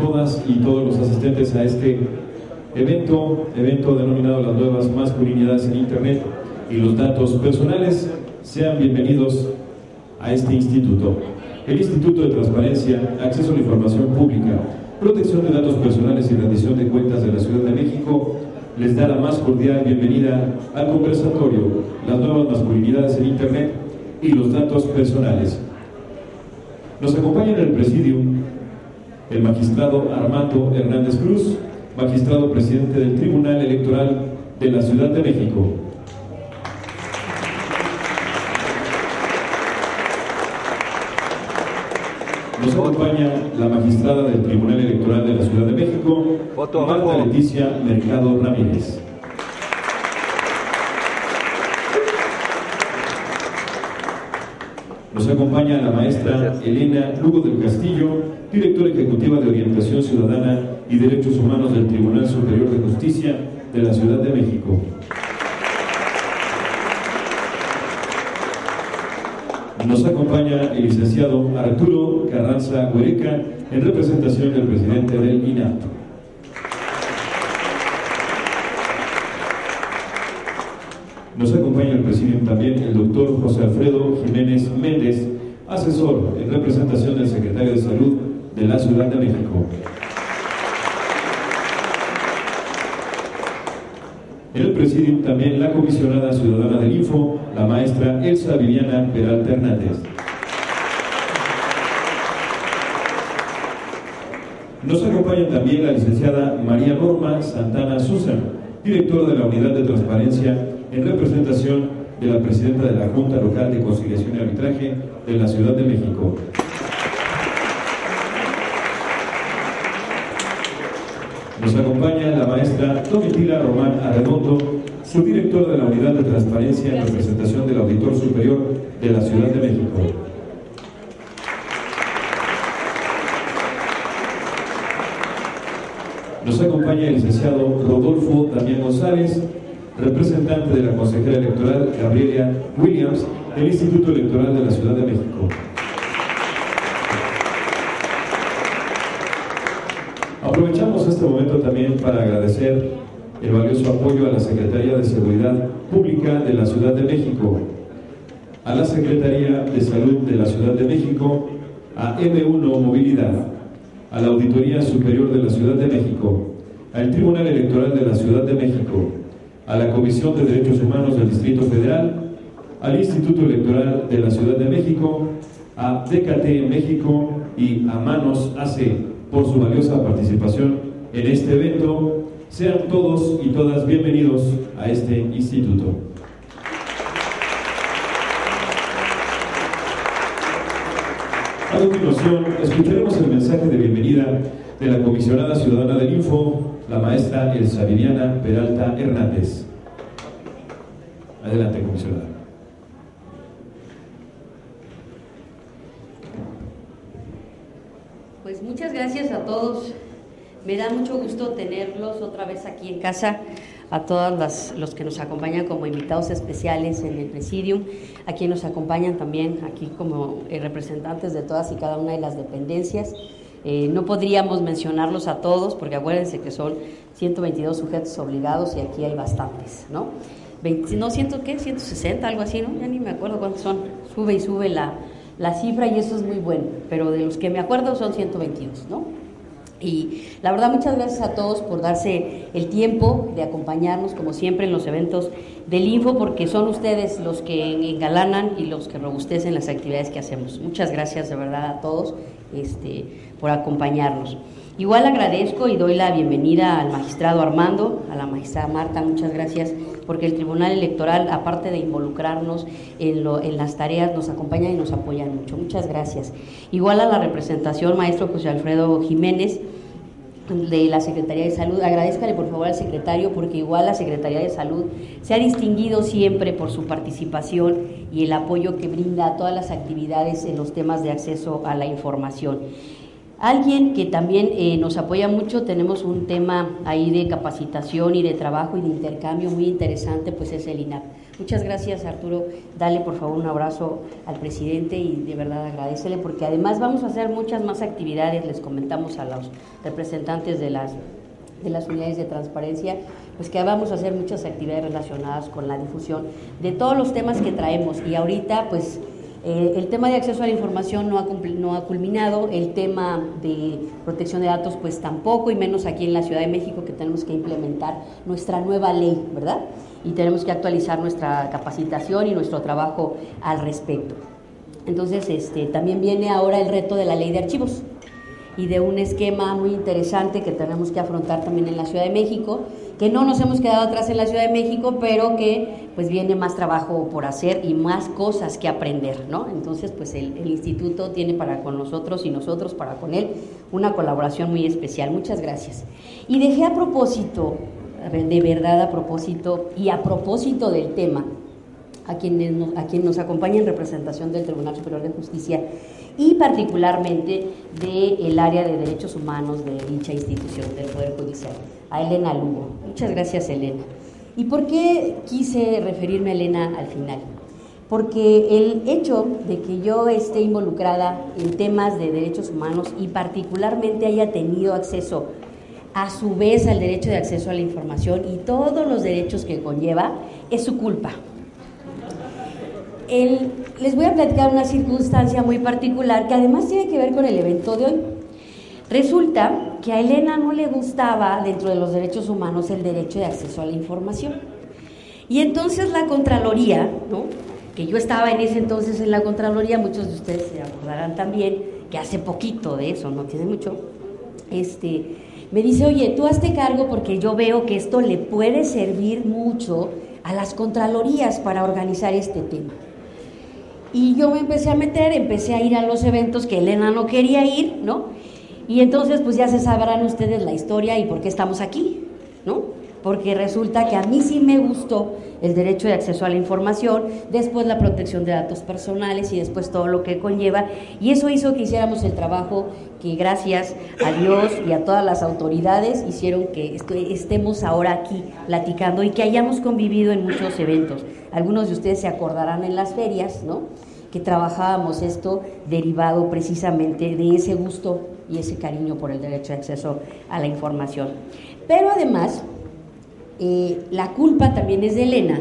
todas y todos los asistentes a este evento, evento denominado Las nuevas masculinidades en Internet y los datos personales. Sean bienvenidos a este instituto. El Instituto de Transparencia, Acceso a la Información Pública, Protección de Datos Personales y Rendición de Cuentas de la Ciudad de México les da la más cordial bienvenida al conversatorio Las nuevas masculinidades en Internet y los datos personales. Nos acompaña en el presidium el magistrado Armando Hernández Cruz, magistrado presidente del Tribunal Electoral de la Ciudad de México. Nos acompaña la magistrada del Tribunal Electoral de la Ciudad de México, Marta Leticia Mercado Ramírez. Nos acompaña la maestra Elena Lugo del Castillo, directora ejecutiva de Orientación Ciudadana y Derechos Humanos del Tribunal Superior de Justicia de la Ciudad de México. Nos acompaña el licenciado Arturo Carranza Huereca en representación del presidente del INAP. Nos acompaña el presidente también el doctor José Alfredo Jiménez Méndez, asesor en representación del secretario de Salud de la Ciudad de México. El presidium también la comisionada ciudadana del Info, la maestra Elsa Viviana Peralta Hernández. Nos acompaña también la licenciada María Norma Santana Susan, directora de la Unidad de Transparencia en representación de la presidenta de la Junta Local de Conciliación y Arbitraje de la Ciudad de México. Nos acompaña la maestra Domitila Román Arredondo, subdirectora de la Unidad de Transparencia en representación del Auditor Superior de la Ciudad de México. Nos acompaña el licenciado Rodolfo Damián González, representante de la consejera electoral Gabriela Williams del Instituto Electoral de la Ciudad de México. Aprovechamos este momento también para agradecer el valioso apoyo a la Secretaría de Seguridad Pública de la Ciudad de México, a la Secretaría de Salud de la Ciudad de México, a M1 Movilidad, a la Auditoría Superior de la Ciudad de México, al Tribunal Electoral de la Ciudad de México, a la Comisión de Derechos Humanos del Distrito Federal, al Instituto Electoral de la Ciudad de México, a DKT México y a Manos AC por su valiosa participación en este evento. Sean todos y todas bienvenidos a este instituto. A continuación, escucharemos el mensaje de bienvenida de la comisionada ciudadana del Info, la maestra Elsa Viviana Peralta Hernández. Adelante, comisionada. Pues muchas gracias a todos. Me da mucho gusto tenerlos otra vez aquí en casa, a todos los que nos acompañan como invitados especiales en el Presidium, a quienes nos acompañan también aquí como eh, representantes de todas y cada una de las dependencias. Eh, no podríamos mencionarlos a todos, porque acuérdense que son 122 sujetos obligados y aquí hay bastantes, ¿no? 20, no, siento ¿qué? 160, algo así, ¿no? Ya ni me acuerdo cuántos son. Sube y sube la, la cifra y eso es muy bueno, pero de los que me acuerdo son 122, ¿no? Y la verdad, muchas gracias a todos por darse el tiempo de acompañarnos, como siempre, en los eventos del Info, porque son ustedes los que engalanan y los que robustecen las actividades que hacemos. Muchas gracias de verdad a todos este, por acompañarnos. Igual agradezco y doy la bienvenida al magistrado Armando, a la magistrada Marta, muchas gracias, porque el Tribunal Electoral, aparte de involucrarnos en, lo, en las tareas, nos acompaña y nos apoya mucho. Muchas gracias. Igual a la representación, maestro José Alfredo Jiménez, de la Secretaría de Salud. Agradezcale por favor al secretario porque igual la Secretaría de Salud se ha distinguido siempre por su participación y el apoyo que brinda a todas las actividades en los temas de acceso a la información. Alguien que también eh, nos apoya mucho, tenemos un tema ahí de capacitación y de trabajo y de intercambio muy interesante, pues es el INAP. Muchas gracias Arturo, dale por favor un abrazo al presidente y de verdad agradecele porque además vamos a hacer muchas más actividades, les comentamos a los representantes de las, de las unidades de transparencia, pues que vamos a hacer muchas actividades relacionadas con la difusión de todos los temas que traemos y ahorita pues eh, el tema de acceso a la información no ha, no ha culminado, el tema de protección de datos pues tampoco, y menos aquí en la Ciudad de México que tenemos que implementar nuestra nueva ley, ¿verdad? Y tenemos que actualizar nuestra capacitación y nuestro trabajo al respecto. Entonces, este, también viene ahora el reto de la ley de archivos y de un esquema muy interesante que tenemos que afrontar también en la Ciudad de México, que no nos hemos quedado atrás en la Ciudad de México, pero que pues viene más trabajo por hacer y más cosas que aprender, ¿no? Entonces, pues el, instituto tiene para con nosotros y nosotros para con él una colaboración muy especial. Muchas gracias. Y dejé a propósito, de verdad a propósito y a propósito del tema, a quienes a quien nos acompaña en representación del Tribunal Superior de Justicia y particularmente del área de derechos humanos de dicha institución del Poder Judicial a Elena Lugo. Muchas gracias, Elena. ¿Y por qué quise referirme a Elena al final? Porque el hecho de que yo esté involucrada en temas de derechos humanos y particularmente haya tenido acceso a su vez al derecho de acceso a la información y todos los derechos que conlleva, es su culpa. les voy a platicar una circunstancia muy particular que además tiene que ver con el evento de hoy. Resulta que a Elena no le gustaba dentro de los derechos humanos el derecho de acceso a la información. Y entonces la Contraloría, ¿no? que yo estaba en ese entonces en la Contraloría, muchos de ustedes se acordarán también que hace poquito de eso, no tiene mucho, este, me dice, oye, tú hazte cargo porque yo veo que esto le puede servir mucho a las Contralorías para organizar este tema. Y yo me empecé a meter, empecé a ir a los eventos que Elena no quería ir, ¿no? Y entonces pues ya se sabrán ustedes la historia y por qué estamos aquí, ¿no? Porque resulta que a mí sí me gustó el derecho de acceso a la información, después la protección de datos personales y después todo lo que conlleva. Y eso hizo que hiciéramos el trabajo que gracias a Dios y a todas las autoridades hicieron que estemos ahora aquí platicando y que hayamos convivido en muchos eventos. Algunos de ustedes se acordarán en las ferias, ¿no? Que trabajábamos esto derivado precisamente de ese gusto y ese cariño por el derecho de acceso a la información. Pero además, eh, la culpa también es de Elena,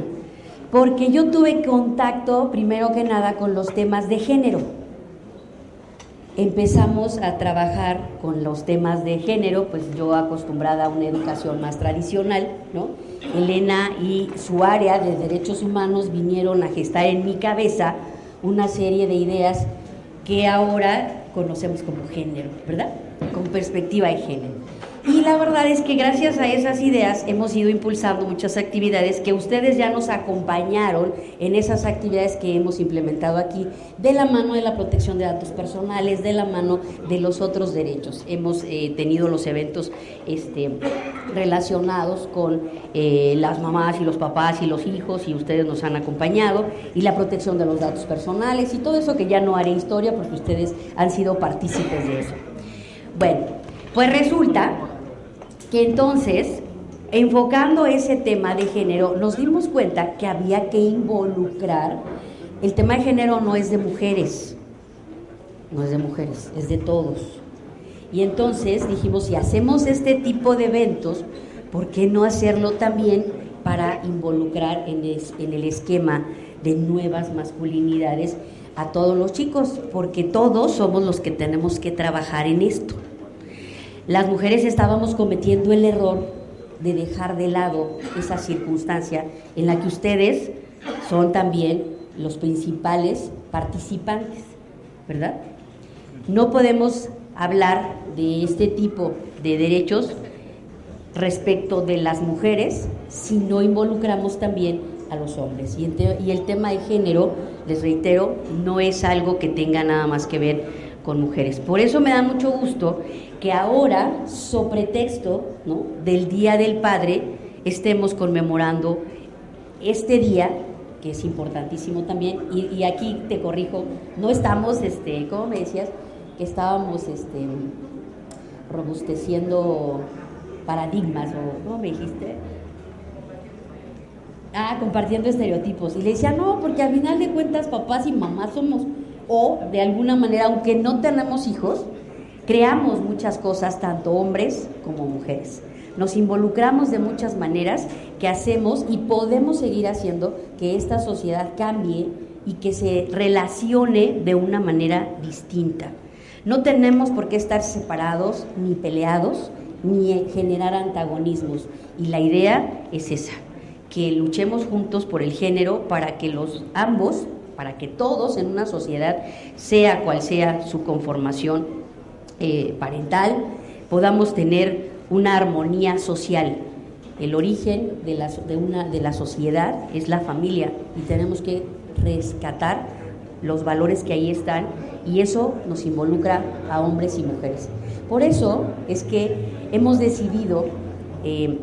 porque yo tuve contacto, primero que nada, con los temas de género. Empezamos a trabajar con los temas de género, pues yo acostumbrada a una educación más tradicional, ¿no? Elena y su área de derechos humanos vinieron a gestar en mi cabeza una serie de ideas que ahora conocemos como género, ¿verdad? Con perspectiva de género. Y la verdad es que gracias a esas ideas hemos ido impulsando muchas actividades que ustedes ya nos acompañaron en esas actividades que hemos implementado aquí, de la mano de la protección de datos personales, de la mano de los otros derechos. Hemos eh, tenido los eventos este, relacionados con eh, las mamás y los papás y los hijos y ustedes nos han acompañado, y la protección de los datos personales y todo eso que ya no haré historia porque ustedes han sido partícipes de eso. Bueno, pues resulta que entonces, enfocando ese tema de género, nos dimos cuenta que había que involucrar, el tema de género no es de mujeres, no es de mujeres, es de todos. Y entonces dijimos, si hacemos este tipo de eventos, ¿por qué no hacerlo también para involucrar en, en el esquema de nuevas masculinidades a todos los chicos? Porque todos somos los que tenemos que trabajar en esto las mujeres estábamos cometiendo el error de dejar de lado esa circunstancia en la que ustedes son también los principales participantes, ¿verdad? No podemos hablar de este tipo de derechos respecto de las mujeres si no involucramos también a los hombres. Y el, tema de género, les reitero, no es algo que tenga nada más que ver con mujeres. Por eso me da mucho gusto que ahora, sobre texto del Día del Padre, estemos conmemorando este día, que es importantísimo también, y, y aquí te corrijo, no estamos, este, ¿cómo me decías? Que estábamos este, robusteciendo paradigmas, o ¿cómo me dijiste? Ah, compartiendo estereotipos. Y le decía, no, porque al final de cuentas papás y mamás somos, o de alguna manera, aunque no tenemos hijos, creamos muchas cosas, tanto hombres como mujeres. Nos involucramos de muchas maneras que hacemos y podemos seguir haciendo que esta sociedad cambie y que se relacione de una manera distinta. No tenemos por qué estar separados ni peleados ni generar antagonismos. Y la idea es esa, que luchemos juntos por el género para que los ambos, para que todos en una sociedad, sea cual sea su conformación eh, parental, podamos tener una armonía social. El origen de la, de, una, de la sociedad es la familia y tenemos que rescatar los valores que ahí están y eso nos involucra a hombres y mujeres. Por eso es que hemos decidido eh,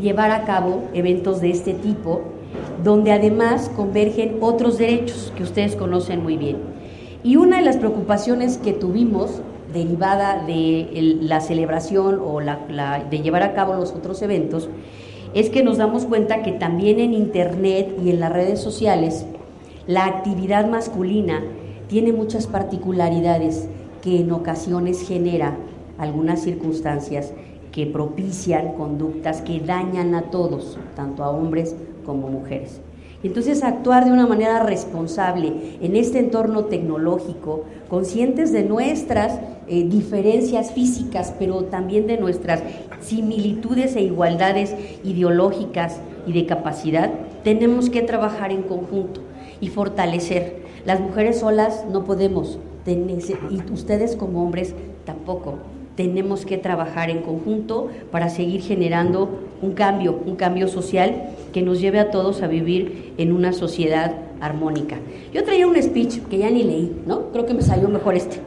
llevar a cabo eventos de este tipo, donde además convergen otros derechos que ustedes conocen muy bien. Y una de las preocupaciones que tuvimos derivada de la celebración o de llevar a cabo los otros eventos es que nos damos cuenta que también en Internet y en las redes sociales la actividad masculina tiene muchas particularidades que en ocasiones genera algunas circunstancias que propician conductas que dañan a todos, tanto a hombres como mujeres. Entonces, actuar de una manera responsable en este entorno tecnológico, conscientes de nuestras eh, diferencias físicas, pero también de nuestras similitudes e igualdades ideológicas y de capacidad, tenemos que trabajar en conjunto y fortalecer. Las mujeres solas no podemos, y ustedes como hombres tampoco. Tenemos que trabajar en conjunto para seguir generando un cambio, un cambio social que nos lleve a todos a vivir en una sociedad armónica. Yo traía un speech que ya ni leí, ¿no? Creo que me salió mejor este.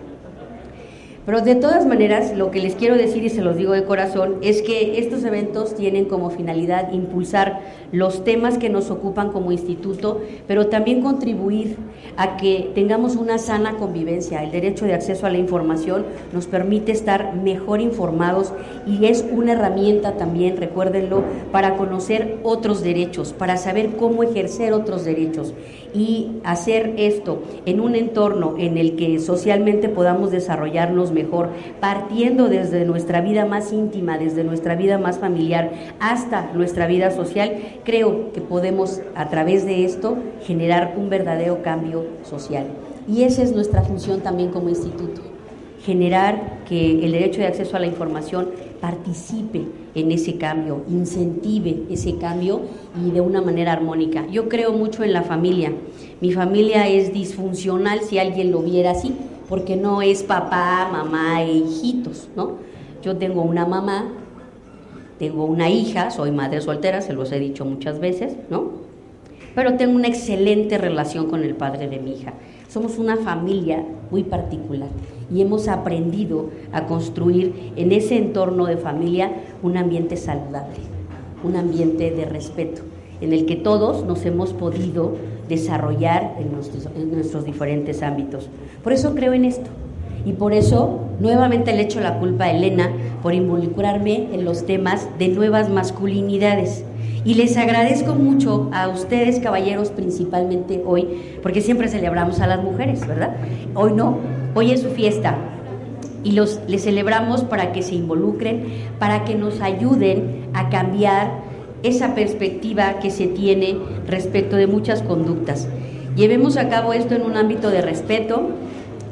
Pero de todas maneras, lo que les quiero decir y se los digo de corazón es que estos eventos tienen como finalidad impulsar los temas que nos ocupan como instituto, pero también contribuir a que tengamos una sana convivencia. El derecho de acceso a la información nos permite estar mejor informados y es una herramienta también, recuérdenlo, para conocer otros derechos, para saber cómo ejercer otros derechos y hacer esto en un entorno en el que socialmente podamos desarrollarnos mejor, partiendo desde nuestra vida más íntima, desde nuestra vida más familiar hasta nuestra vida social, creo que podemos a través de esto generar un verdadero cambio social. Y esa es nuestra función también como instituto, generar que el derecho de acceso a la información participe en ese cambio, incentive ese cambio y de una manera armónica. Yo creo mucho en la familia. Mi familia es disfuncional si alguien lo viera así, porque no es papá, mamá e hijitos, ¿no? Yo tengo una mamá, tengo una hija, soy madre soltera, se los he dicho muchas veces, ¿no? Pero tengo una excelente relación con el padre de mi hija. Somos una familia muy particular y hemos aprendido a construir en ese entorno de familia un ambiente saludable, un ambiente de respeto, en el que todos nos hemos podido desarrollar en nuestros, diferentes ámbitos. Por eso creo en esto. Y por eso nuevamente le echo la culpa a Elena por involucrarme en los temas de nuevas masculinidades. Y les agradezco mucho a ustedes, caballeros, principalmente hoy, porque siempre celebramos a las mujeres, ¿verdad? Hoy no, hoy es su fiesta. Y los, les celebramos para que se involucren, para que nos ayuden a cambiar esa perspectiva que se tiene respecto de muchas conductas. Llevemos a cabo esto en un ámbito de respeto.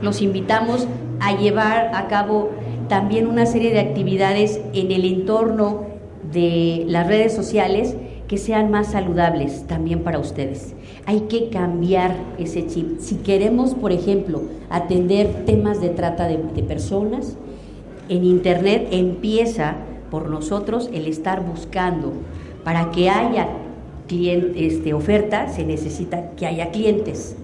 Los invitamos a llevar a cabo también una serie de actividades en el entorno de las redes sociales que sean más saludables también para ustedes. Hay que cambiar ese chip. Si queremos, por ejemplo, atender temas de trata de, personas, en Internet empieza por nosotros el estar buscando. Para que haya este, oferta se necesita que haya clientes.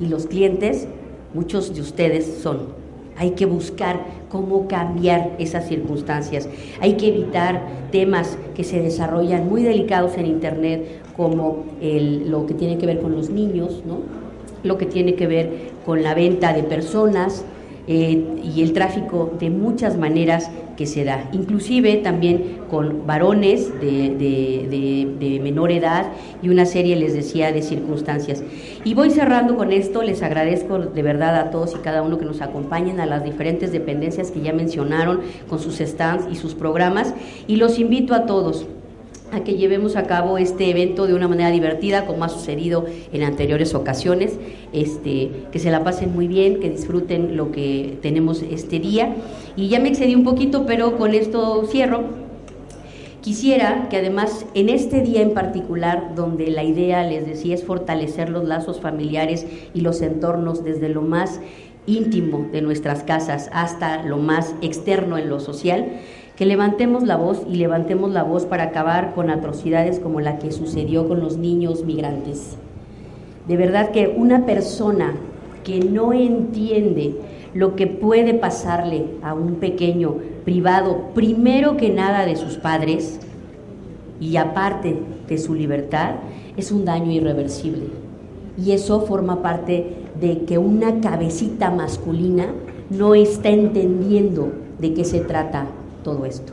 Y los clientes, muchos de ustedes son hay que buscar cómo cambiar esas circunstancias. Hay que evitar temas que se desarrollan muy delicados en Internet, como lo que tiene que ver con los niños, ¿no? lo que tiene que ver con la venta de personas, eh, y el tráfico de muchas maneras que se da, inclusive también con varones de, menor edad y una serie, les decía, de circunstancias. Y voy cerrando con esto, les agradezco de verdad a todos y cada uno que nos acompañen, a las diferentes dependencias que ya mencionaron con sus stands y sus programas, y los invito a todos a que llevemos a cabo este evento de una manera divertida, como ha sucedido en anteriores ocasiones, este, que se la pasen muy bien, que disfruten lo que tenemos este día. Y ya me excedí un poquito, pero con esto cierro. Quisiera que además en este día en particular, donde la idea, les decía, es fortalecer los lazos familiares y los entornos desde lo más íntimo de nuestras casas hasta lo más externo en lo social, que levantemos la voz y levantemos la voz para acabar con atrocidades como la que sucedió con los niños migrantes. De verdad que una persona que no entiende lo que puede pasarle a un pequeño privado, primero que nada de sus padres y aparte de su libertad, es un daño irreversible. Y eso forma parte de que una cabecita masculina no está entendiendo de qué se trata todo esto.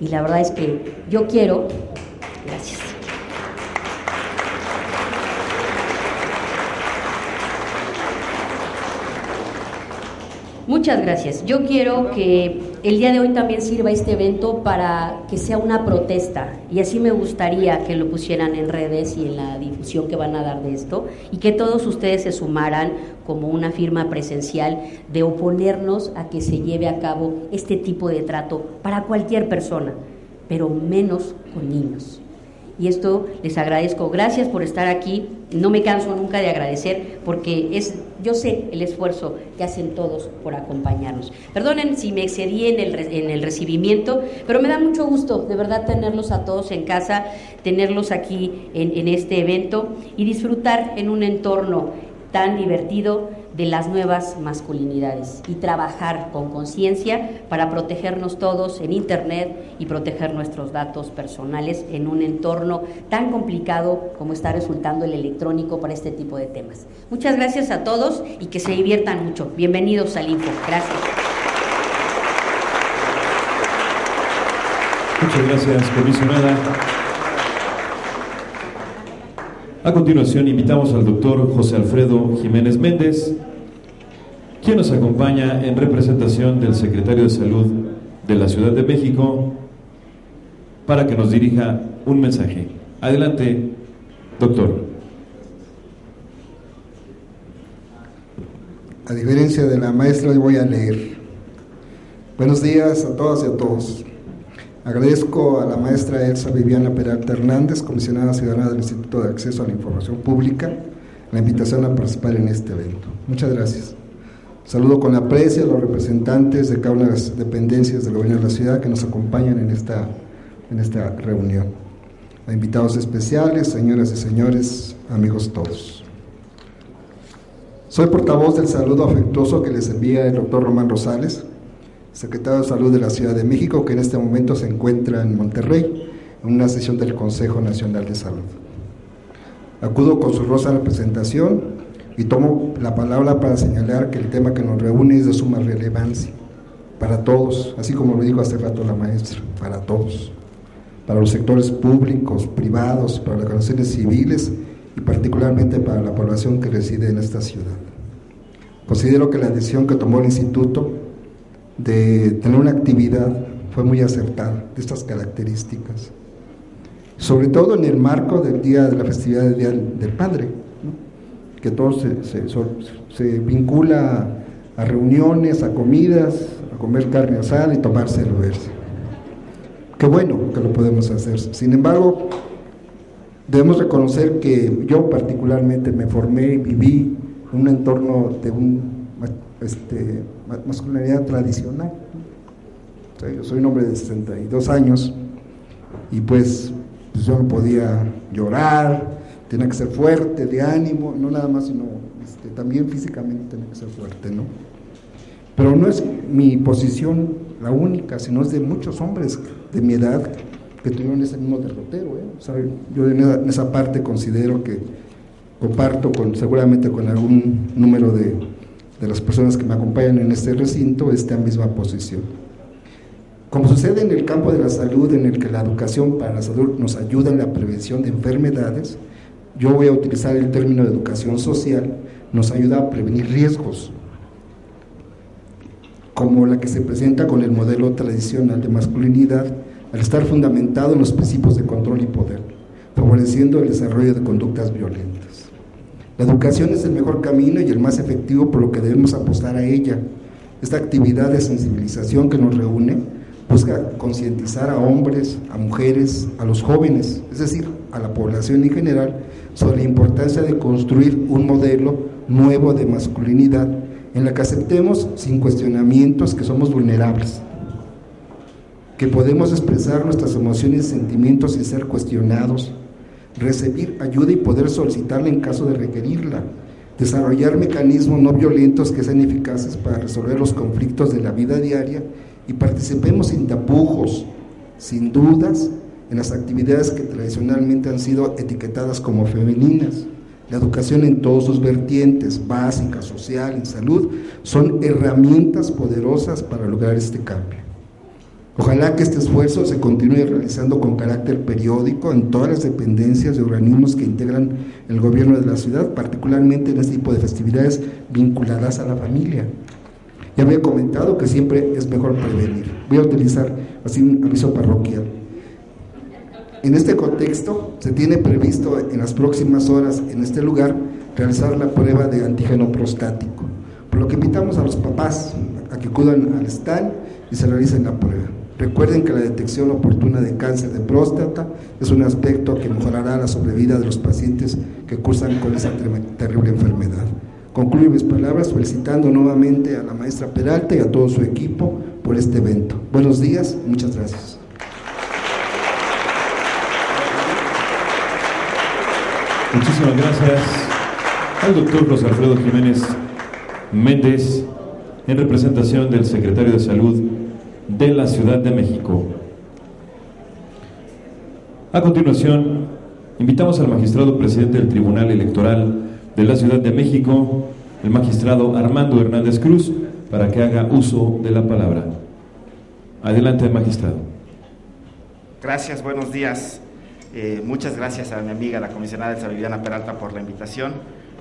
Y la verdad es que yo quiero, gracias. Muchas gracias. Yo quiero que el día de hoy también sirva este evento para que sea una protesta y así me gustaría que lo pusieran en redes y en la difusión que van a dar de esto y que todos ustedes se sumaran como una firma presencial de oponernos a que se lleve a cabo este tipo de trato para cualquier persona, pero menos con niños. Y esto les agradezco. Gracias por estar aquí. No me canso nunca de agradecer porque es, yo sé el esfuerzo que hacen todos por acompañarnos. Perdonen si me excedí en el, en el recibimiento, pero me da mucho gusto de verdad tenerlos a todos en casa, tenerlos aquí en, en este evento y disfrutar en un entorno tan divertido de las nuevas masculinidades y trabajar con conciencia para protegernos todos en Internet y proteger nuestros datos personales en un entorno tan complicado como está resultando el electrónico para este tipo de temas. Muchas gracias a todos y que se diviertan mucho. Bienvenidos al Info. Gracias. Muchas gracias, comisionada. A continuación, invitamos al doctor José Alfredo Jiménez Méndez, quien nos acompaña en representación del secretario de Salud de la Ciudad de México para que nos dirija un mensaje. Adelante, doctor. A diferencia de la maestra, hoy voy a leer. Buenos días a todas y a todos. Agradezco a la maestra Elsa Viviana Peralta Hernández, comisionada ciudadana del Instituto de Acceso a la Información Pública, la invitación a participar en este evento. Muchas gracias. Saludo con aprecio a los representantes de cada una de las dependencias del gobierno de la ciudad que nos acompañan en esta, en esta reunión. A invitados especiales, señoras y señores, amigos todos. Soy portavoz del saludo afectuoso que les envía el doctor Román Rosales, secretario de Salud de la Ciudad de México, que en este momento se encuentra en Monterrey, en una sesión del Consejo Nacional de Salud. Acudo con su rosa representación y tomo la palabra para señalar que el tema que nos reúne es de suma relevancia para todos, así como lo dijo hace rato la maestra, para todos, para los sectores públicos, privados, para las organizaciones civiles y particularmente para la población que reside en esta ciudad. Considero que la decisión que tomó el instituto de tener una actividad fue muy acertada, de estas características. Sobre todo en el marco del día de la festividad del Día del Padre, que todo se, vincula a reuniones, a comidas, a comer carne asada y tomar cerveza. Qué bueno que lo podemos hacer. Sin embargo, debemos reconocer que yo particularmente me formé y viví un entorno de un este, masculinidad tradicional. yo soy un hombre de 62 años y pues, pues, yo no podía llorar, tenía que ser fuerte, de ánimo, no nada más, sino este, también físicamente tenía que ser fuerte, ¿no? Pero no es mi posición la única, sino es de muchos hombres de mi edad que tuvieron ese mismo derrotero. ¿eh? yo en esa parte considero que comparto con, seguramente con algún número de de las personas que me acompañan en este recinto esta misma posición. Como sucede en el campo de la salud, en el que la educación para la salud nos ayuda en la prevención de enfermedades, yo voy a utilizar el término de educación social, nos ayuda a prevenir riesgos, como la que se presenta con el modelo tradicional de masculinidad, al estar fundamentado en los principios de control y poder, favoreciendo el desarrollo de conductas violentas. La educación es el mejor camino y el más efectivo por lo que debemos apostar a ella. Esta actividad de sensibilización que nos reúne busca concientizar a hombres, a mujeres, a los jóvenes, es decir, a la población en general, sobre la importancia de construir un modelo nuevo de masculinidad en la que aceptemos sin cuestionamientos que somos vulnerables, que podemos expresar nuestras emociones y sentimientos sin ser cuestionados, recibir ayuda y poder solicitarla en caso de requerirla, desarrollar mecanismos no violentos que sean eficaces para resolver los conflictos de la vida diaria y participemos sin tapujos, sin dudas, en las actividades que tradicionalmente han sido etiquetadas como femeninas. La educación en todos sus vertientes, básica, social, y salud, son herramientas poderosas para lograr este cambio. Ojalá que este esfuerzo se continúe realizando con carácter periódico en todas las dependencias de organismos que integran el gobierno de la ciudad, particularmente en este tipo de festividades vinculadas a la familia. Ya había comentado que siempre es mejor prevenir. Voy a utilizar así un aviso parroquial. En este contexto, se tiene previsto en las próximas horas en este lugar realizar la prueba de antígeno prostático, por lo que invitamos a los papás a que acudan al stand y se realicen la prueba. Recuerden que la detección oportuna de cáncer de próstata es un aspecto que mejorará la sobrevida de los pacientes que cursan con esa terrible enfermedad. Concluyo mis palabras felicitando nuevamente a la maestra Peralta y a todo su equipo por este evento. Buenos días, muchas gracias. Muchísimas gracias al doctor José Alfredo Jiménez Méndez en representación del secretario de Salud de la Ciudad de México. A continuación, invitamos al magistrado presidente del Tribunal Electoral de la Ciudad de México, el magistrado Armando Hernández Cruz, para que haga uso de la palabra. Adelante, magistrado. Gracias, buenos días. Eh, muchas gracias a mi amiga, la comisionada Elsa Viviana Peralta, por la invitación.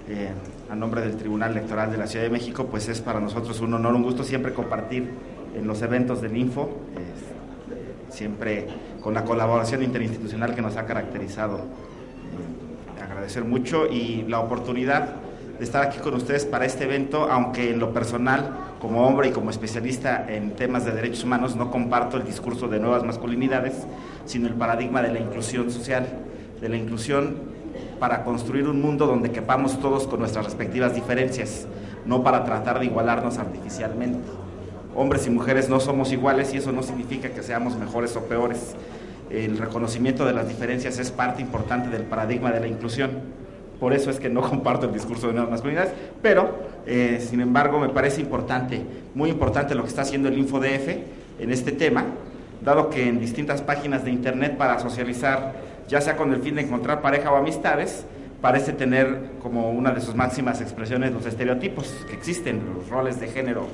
Eh, a nombre del Tribunal Electoral de la Ciudad de México, pues es para nosotros un honor, un gusto siempre compartir en los eventos del Info, siempre con la colaboración interinstitucional que nos ha caracterizado agradecer mucho y la oportunidad de estar aquí con ustedes para este evento, aunque en lo personal, como hombre y como especialista en temas de derechos humanos, no comparto el discurso de nuevas masculinidades, sino el paradigma de la inclusión social, de la inclusión para construir un mundo donde quepamos todos con nuestras respectivas diferencias, no para tratar de igualarnos artificialmente. Hombres y mujeres no somos iguales y eso no significa que seamos mejores o peores el reconocimiento de las diferencias es parte importante del paradigma de la inclusión. Por eso es que no comparto el discurso de nuevas masculinidades, pero eh, sin embargo me parece importante, muy importante lo que está haciendo el InfoDF en este tema, dado que en distintas páginas de internet para socializar, ya sea con el fin de encontrar pareja o amistades, parece tener como una de sus máximas expresiones los estereotipos que existen, los roles de género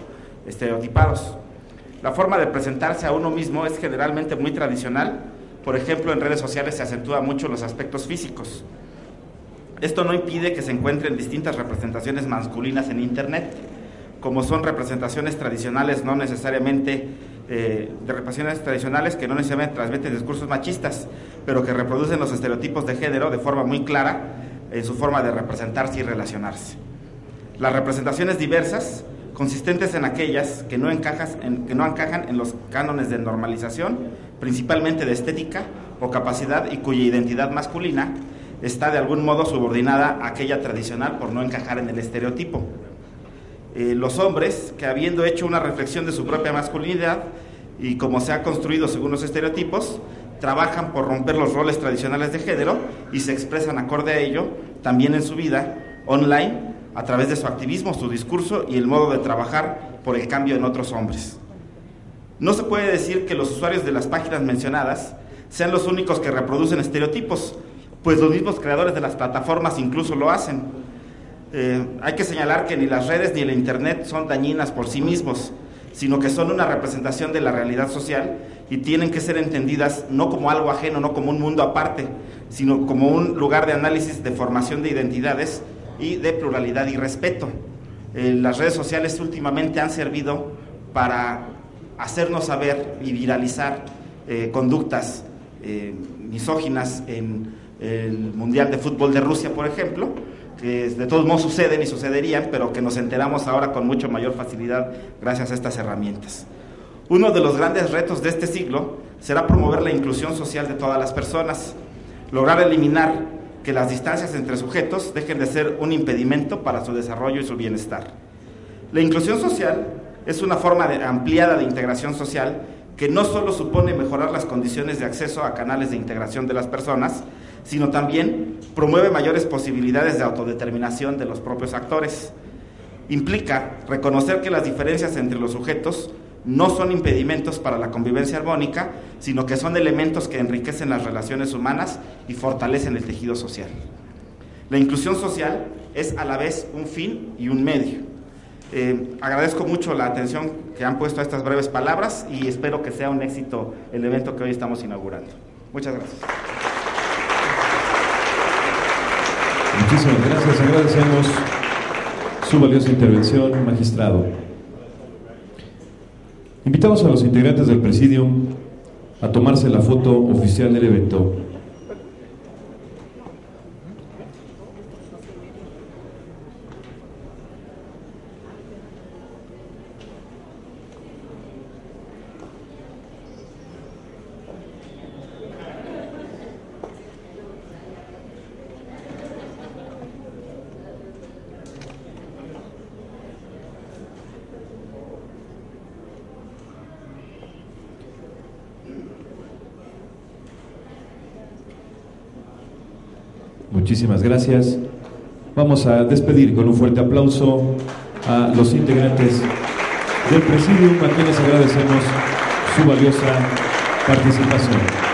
estereotipados. La forma de presentarse a uno mismo es generalmente muy tradicional, por ejemplo, en redes sociales se acentúa mucho los aspectos físicos. Esto no impide que se encuentren distintas representaciones masculinas en Internet, como son representaciones tradicionales, no necesariamente eh, de representaciones tradicionales que no necesariamente transmiten discursos machistas, pero que reproducen los estereotipos de género de forma muy clara en su forma de representarse y relacionarse. Las representaciones diversas, consistentes en aquellas que no, en, que no encajan en los cánones de normalización, principalmente de estética o capacidad y cuya identidad masculina está de algún modo subordinada a aquella tradicional por no encajar en el estereotipo. Eh, los hombres, que habiendo hecho una reflexión de su propia masculinidad y como se ha construido según los estereotipos, trabajan por romper los roles tradicionales de género y se expresan acorde a ello también en su vida online a través de su activismo, su discurso y el modo de trabajar por el cambio en otros hombres. No se puede decir que los usuarios de las páginas mencionadas sean los únicos que reproducen estereotipos, pues los mismos creadores de las plataformas incluso lo hacen. Eh, hay que señalar que ni las redes ni el Internet son dañinas por sí mismos, sino que son una representación de la realidad social y tienen que ser entendidas no como algo ajeno, no como un mundo aparte, sino como un lugar de análisis de formación de identidades y de pluralidad y respeto. Eh, las redes sociales últimamente han servido para hacernos saber y viralizar eh, conductas eh, misóginas en el Mundial de Fútbol de Rusia, por ejemplo, que de todos modos suceden y sucederían, pero que nos enteramos ahora con mucho mayor facilidad gracias a estas herramientas. Uno de los grandes retos de este siglo será promover la inclusión social de todas las personas, lograr eliminar que las distancias entre sujetos dejen de ser un impedimento para su desarrollo y su bienestar. La inclusión social es una forma ampliada de integración social que no solo supone mejorar las condiciones de acceso a canales de integración de las personas, sino también promueve mayores posibilidades de autodeterminación de los propios actores. Implica reconocer que las diferencias entre los sujetos no son impedimentos para la convivencia armónica, sino que son elementos que enriquecen las relaciones humanas y fortalecen el tejido social. La inclusión social es a la vez un fin y un medio. Eh, agradezco mucho la atención que han puesto a estas breves palabras y espero que sea un éxito el evento que hoy estamos inaugurando. Muchas gracias. Muchísimas gracias, agradecemos su valiosa intervención, magistrado. Invitamos a los integrantes del Presidium a tomarse la foto oficial del evento. Muchísimas gracias. Vamos a despedir con un fuerte aplauso a los integrantes del Presidium, a quienes agradecemos su valiosa participación.